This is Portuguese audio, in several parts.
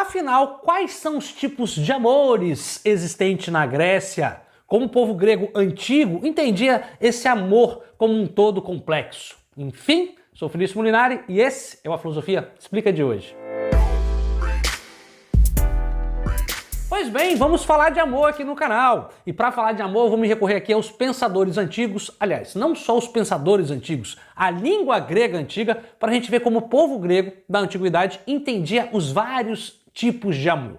Afinal, quais são os tipos de amores existentes na Grécia? Como o povo grego antigo entendia esse amor como um todo complexo? Enfim, sou Felício Molinari e esse é o A Filosofia Explica de hoje. Pois bem, vamos falar de amor aqui no canal. E para falar de amor, vou me recorrer aqui aos pensadores antigos, aliás, não só os pensadores antigos, a língua grega antiga, para a gente ver como o povo grego da antiguidade entendia os vários tipos de amor.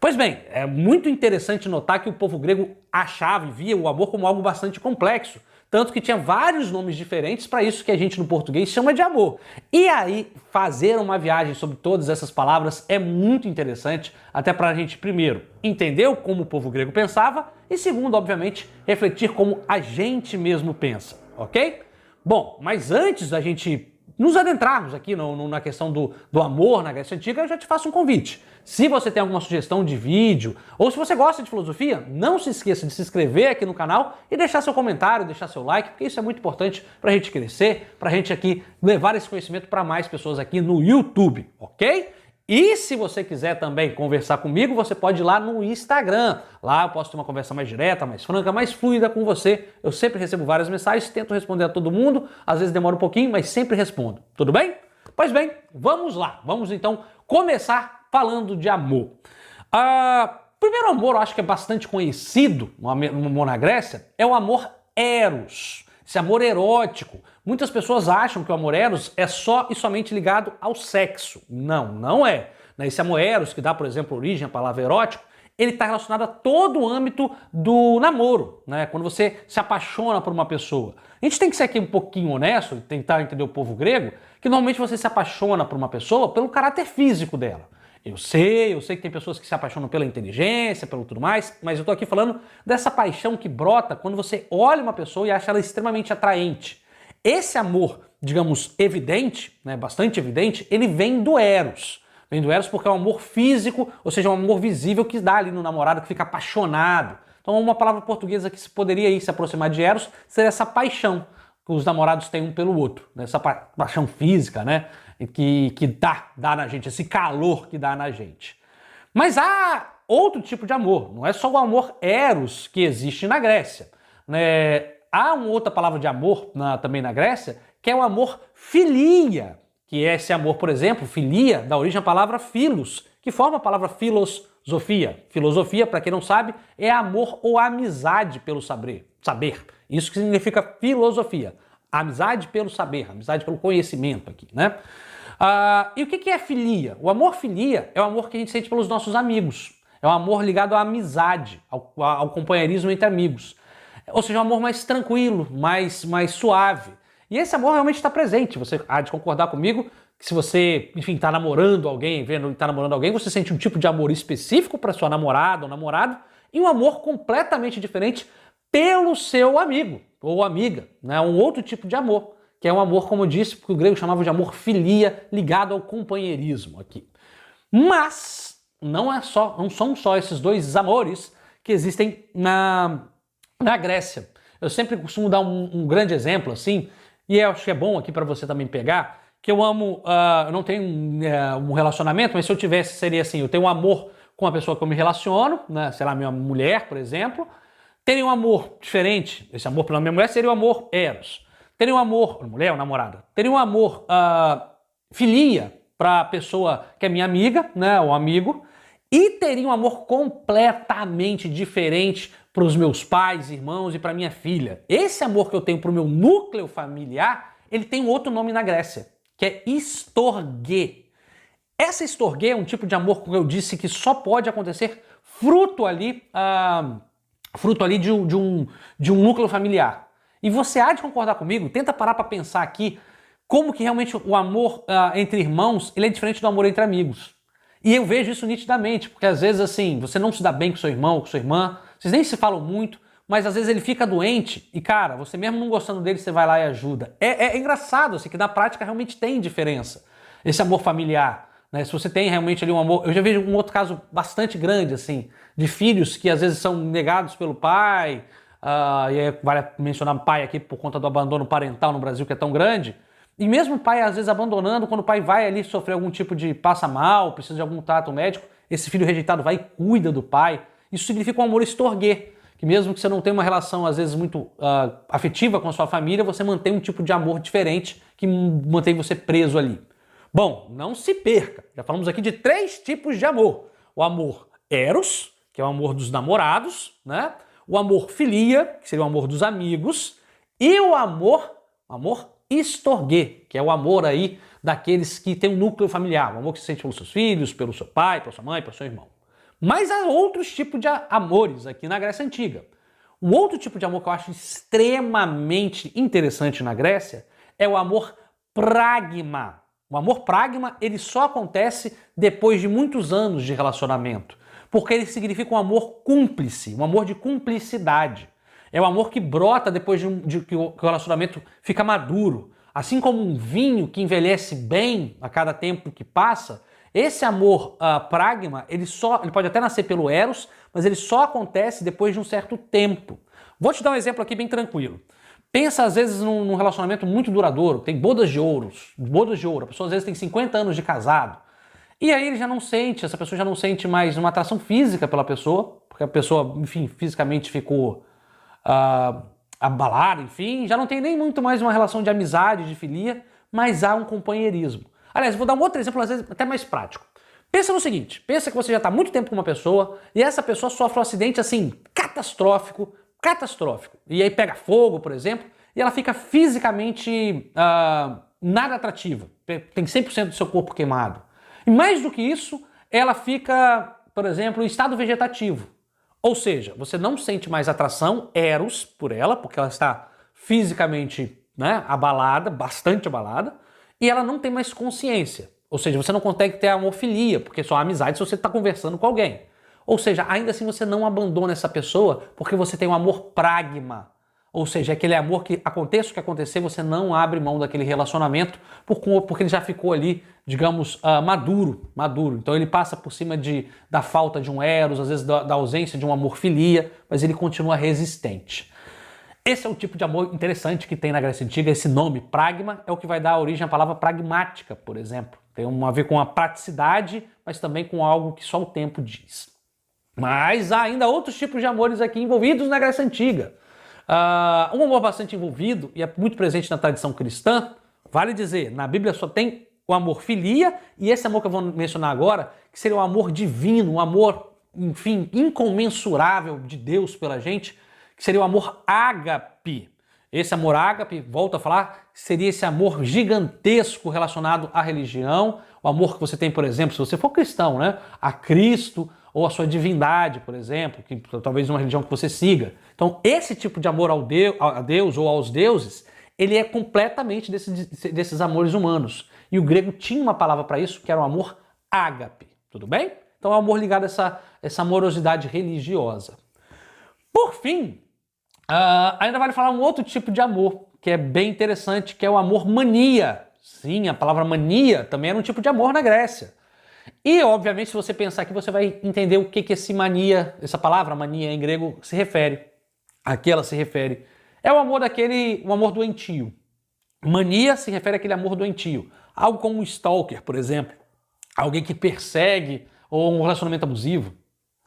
Pois bem, é muito interessante notar que o povo grego achava e via o amor como algo bastante complexo, tanto que tinha vários nomes diferentes para isso que a gente no português chama de amor. E aí, fazer uma viagem sobre todas essas palavras é muito interessante, até para a gente, primeiro, entender como o povo grego pensava, e segundo, obviamente, refletir como a gente mesmo pensa, ok? Bom, mas antes da gente nos adentrarmos aqui no, no, na questão do, do amor na Grécia Antiga, eu já te faço um convite. Se você tem alguma sugestão de vídeo, ou se você gosta de filosofia, não se esqueça de se inscrever aqui no canal e deixar seu comentário, deixar seu like, porque isso é muito importante para a gente crescer, para a gente aqui levar esse conhecimento para mais pessoas aqui no YouTube, ok? E se você quiser também conversar comigo, você pode ir lá no Instagram. Lá eu posso ter uma conversa mais direta, mais franca, mais fluida com você. Eu sempre recebo várias mensagens, tento responder a todo mundo. Às vezes demora um pouquinho, mas sempre respondo. Tudo bem? Pois bem, vamos lá. Vamos então começar falando de amor. Ah, primeiro amor, eu acho que é bastante conhecido no amor na Grécia, é o amor eros. Esse amor erótico. Muitas pessoas acham que o amor eros é só e somente ligado ao sexo. Não, não é. Né? Esse amor eros, que dá, por exemplo, origem à palavra erótico, ele está relacionado a todo o âmbito do namoro, né? Quando você se apaixona por uma pessoa. A gente tem que ser aqui um pouquinho honesto e tentar entender o povo grego, que normalmente você se apaixona por uma pessoa pelo caráter físico dela. Eu sei, eu sei que tem pessoas que se apaixonam pela inteligência, pelo tudo mais, mas eu tô aqui falando dessa paixão que brota quando você olha uma pessoa e acha ela extremamente atraente. Esse amor, digamos, evidente, né, bastante evidente, ele vem do Eros. Vem do Eros porque é um amor físico, ou seja, um amor visível que dá ali no namorado, que fica apaixonado. Então, uma palavra portuguesa que poderia ir se aproximar de Eros seria essa paixão que os namorados têm um pelo outro, né? essa pa paixão física, né? que, que dá, dá na gente, esse calor que dá na gente. Mas há outro tipo de amor, não é só o amor eros que existe na Grécia. Né? Há uma outra palavra de amor na, também na Grécia, que é o amor filia, que é esse amor, por exemplo, filia, da origem da palavra filos, que forma a palavra filosofia. Filosofia, para quem não sabe, é amor ou amizade pelo saber. saber. Isso que significa filosofia. Amizade pelo saber, amizade pelo conhecimento aqui, né? Ah, e o que é filia? O amor filia é o amor que a gente sente pelos nossos amigos. É um amor ligado à amizade, ao, ao companheirismo entre amigos. Ou seja, um amor mais tranquilo, mais, mais suave. E esse amor realmente está presente. Você há de concordar comigo que se você, enfim, está namorando alguém, vendo está namorando alguém, você sente um tipo de amor específico para sua namorada ou namorado e um amor completamente diferente pelo seu amigo ou amiga. Né? Um outro tipo de amor que é um amor, como eu disse, que o grego chamava de amor filia, ligado ao companheirismo aqui. Mas não é só, não são só esses dois amores que existem na, na Grécia. Eu sempre costumo dar um, um grande exemplo assim, e eu acho que é bom aqui para você também pegar, que eu amo, uh, eu não tenho uh, um relacionamento, mas se eu tivesse, seria assim, eu tenho um amor com a pessoa que eu me relaciono, né, sei lá, minha mulher, por exemplo, teria um amor diferente, esse amor pela minha mulher seria o amor eros teria um amor, mulher ou namorada, teria um amor uh, filia para a pessoa que é minha amiga, né, ou amigo, e teria um amor completamente diferente para os meus pais, irmãos e para minha filha. Esse amor que eu tenho para o meu núcleo familiar, ele tem outro nome na Grécia, que é estorguê. Essa estorguê é um tipo de amor, como eu disse, que só pode acontecer fruto ali, uh, fruto ali de, de, um, de um núcleo familiar. E você há de concordar comigo, tenta parar para pensar aqui como que realmente o amor uh, entre irmãos ele é diferente do amor entre amigos. E eu vejo isso nitidamente, porque às vezes assim, você não se dá bem com seu irmão, com sua irmã, vocês nem se falam muito, mas às vezes ele fica doente e, cara, você mesmo não gostando dele, você vai lá e ajuda. É, é, é engraçado, assim, que na prática realmente tem diferença. Esse amor familiar. Né? Se você tem realmente ali um amor. Eu já vejo um outro caso bastante grande, assim, de filhos que às vezes são negados pelo pai, Uh, e aí vale mencionar pai aqui por conta do abandono parental no Brasil que é tão grande. E mesmo o pai, às vezes, abandonando, quando o pai vai ali sofrer algum tipo de passa mal, precisa de algum trato médico, esse filho rejeitado vai e cuida do pai. Isso significa um amor estorguê, que mesmo que você não tenha uma relação, às vezes, muito uh, afetiva com a sua família, você mantém um tipo de amor diferente que mantém você preso ali. Bom, não se perca. Já falamos aqui de três tipos de amor. O amor eros, que é o amor dos namorados, né? O amor filia, que seria o amor dos amigos, e o amor, amor estorguê, que é o amor aí daqueles que têm um núcleo familiar, o amor que se sente pelos seus filhos, pelo seu pai, pela sua mãe, pelo seu irmão. Mas há outros tipos de amores aqui na Grécia Antiga. Um outro tipo de amor que eu acho extremamente interessante na Grécia é o amor pragma. O amor pragma, ele só acontece depois de muitos anos de relacionamento, porque ele significa um amor cúmplice, um amor de cumplicidade. É o amor que brota depois de, um, de que o relacionamento fica maduro. Assim como um vinho que envelhece bem a cada tempo que passa, esse amor uh, pragma, ele só, ele pode até nascer pelo eros, mas ele só acontece depois de um certo tempo. Vou te dar um exemplo aqui bem tranquilo. Pensa às vezes num, num relacionamento muito duradouro, tem bodas de ouro, bodas de ouro. A pessoa às vezes tem 50 anos de casado. E aí ele já não sente, essa pessoa já não sente mais uma atração física pela pessoa, porque a pessoa, enfim, fisicamente ficou uh, abalada, enfim, já não tem nem muito mais uma relação de amizade, de filia, mas há um companheirismo. Aliás, vou dar um outro exemplo, às vezes até mais prático. Pensa no seguinte: pensa que você já está muito tempo com uma pessoa e essa pessoa sofre um acidente assim, catastrófico, catastrófico. E aí pega fogo, por exemplo, e ela fica fisicamente uh, nada atrativa. Tem 100% do seu corpo queimado. E mais do que isso, ela fica, por exemplo, em estado vegetativo. Ou seja, você não sente mais atração, eros, por ela, porque ela está fisicamente né, abalada, bastante abalada, e ela não tem mais consciência. Ou seja, você não consegue ter amofilia, porque só há amizade se você está conversando com alguém. Ou seja, ainda assim você não abandona essa pessoa porque você tem um amor pragma. Ou seja, aquele amor que aconteça o que acontecer, você não abre mão daquele relacionamento porque ele já ficou ali, digamos, uh, maduro, maduro. Então ele passa por cima de, da falta de um eros, às vezes da, da ausência de um amor filia, mas ele continua resistente. Esse é o tipo de amor interessante que tem na Grécia Antiga. Esse nome, pragma, é o que vai dar origem à palavra pragmática, por exemplo. Tem a ver com a praticidade, mas também com algo que só o tempo diz. Mas há ainda outros tipos de amores aqui envolvidos na Grécia Antiga. Uh, um amor bastante envolvido e é muito presente na tradição cristã, vale dizer, na Bíblia só tem o amor filia e esse amor que eu vou mencionar agora, que seria o amor divino, um amor, enfim, incomensurável de Deus pela gente, que seria o amor ágape. Esse amor ágape, volto a falar, seria esse amor gigantesco relacionado à religião, o amor que você tem, por exemplo, se você for cristão, né, a Cristo, ou a sua divindade, por exemplo, que talvez uma religião que você siga. Então, esse tipo de amor ao Deus, a Deus ou aos deuses, ele é completamente desses, desses amores humanos. E o grego tinha uma palavra para isso, que era o amor ágape. Tudo bem? Então, é um amor ligado a essa, essa amorosidade religiosa. Por fim, uh, ainda vale falar um outro tipo de amor, que é bem interessante, que é o amor mania. Sim, a palavra mania também era um tipo de amor na Grécia. E, obviamente, se você pensar aqui, você vai entender o que, que esse mania, essa palavra mania em grego, se refere. Aqui ela se refere. É o amor daquele, o amor doentio. Mania se refere àquele amor doentio. Algo como um stalker, por exemplo. Alguém que persegue ou um relacionamento abusivo.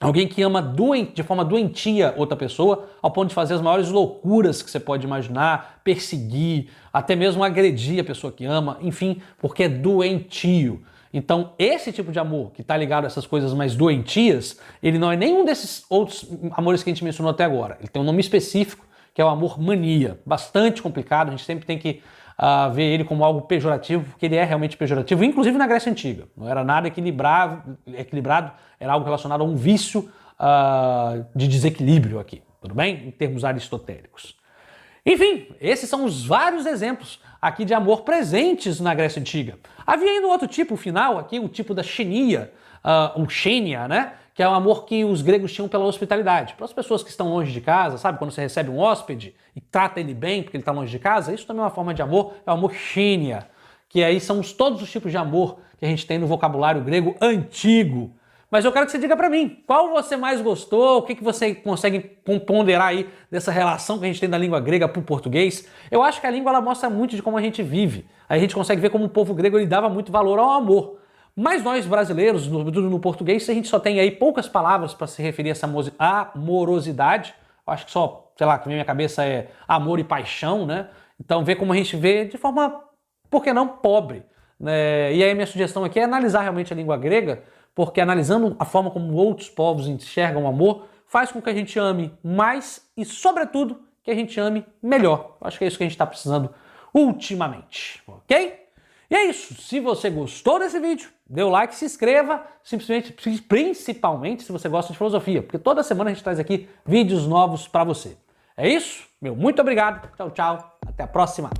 Alguém que ama doente, de forma doentia outra pessoa, ao ponto de fazer as maiores loucuras que você pode imaginar, perseguir, até mesmo agredir a pessoa que ama, enfim, porque é doentio. Então, esse tipo de amor que está ligado a essas coisas mais doentias, ele não é nenhum desses outros amores que a gente mencionou até agora. Ele tem um nome específico, que é o amor mania. Bastante complicado, a gente sempre tem que uh, ver ele como algo pejorativo, porque ele é realmente pejorativo, inclusive na Grécia Antiga. Não era nada equilibrado, equilibrado era algo relacionado a um vício uh, de desequilíbrio aqui, tudo bem? Em termos aristotélicos. Enfim, esses são os vários exemplos aqui de amor presentes na Grécia Antiga. Havia ainda outro tipo final aqui, o tipo da xenia, uh, um xenia, né? Que é o amor que os gregos tinham pela hospitalidade. Para as pessoas que estão longe de casa, sabe? Quando você recebe um hóspede e trata ele bem porque ele está longe de casa, isso também é uma forma de amor, é o amor xenia. Que aí são os, todos os tipos de amor que a gente tem no vocabulário grego antigo. Mas eu quero que você diga para mim, qual você mais gostou, o que, que você consegue ponderar aí dessa relação que a gente tem da língua grega para o português. Eu acho que a língua ela mostra muito de como a gente vive. Aí a gente consegue ver como o povo grego ele dava muito valor ao amor. Mas nós brasileiros, no, no português, a gente só tem aí poucas palavras para se referir a essa amorosidade. Eu acho que só, sei lá, que na minha cabeça é amor e paixão, né? Então vê como a gente vê de forma, por que não, pobre. Né? E aí minha sugestão aqui é analisar realmente a língua grega porque analisando a forma como outros povos enxergam o amor, faz com que a gente ame mais e, sobretudo, que a gente ame melhor. Acho que é isso que a gente está precisando ultimamente, ok? E é isso. Se você gostou desse vídeo, dê o like, se inscreva, simplesmente, principalmente se você gosta de filosofia, porque toda semana a gente traz aqui vídeos novos para você. É isso? Meu muito obrigado. Tchau, tchau. Até a próxima.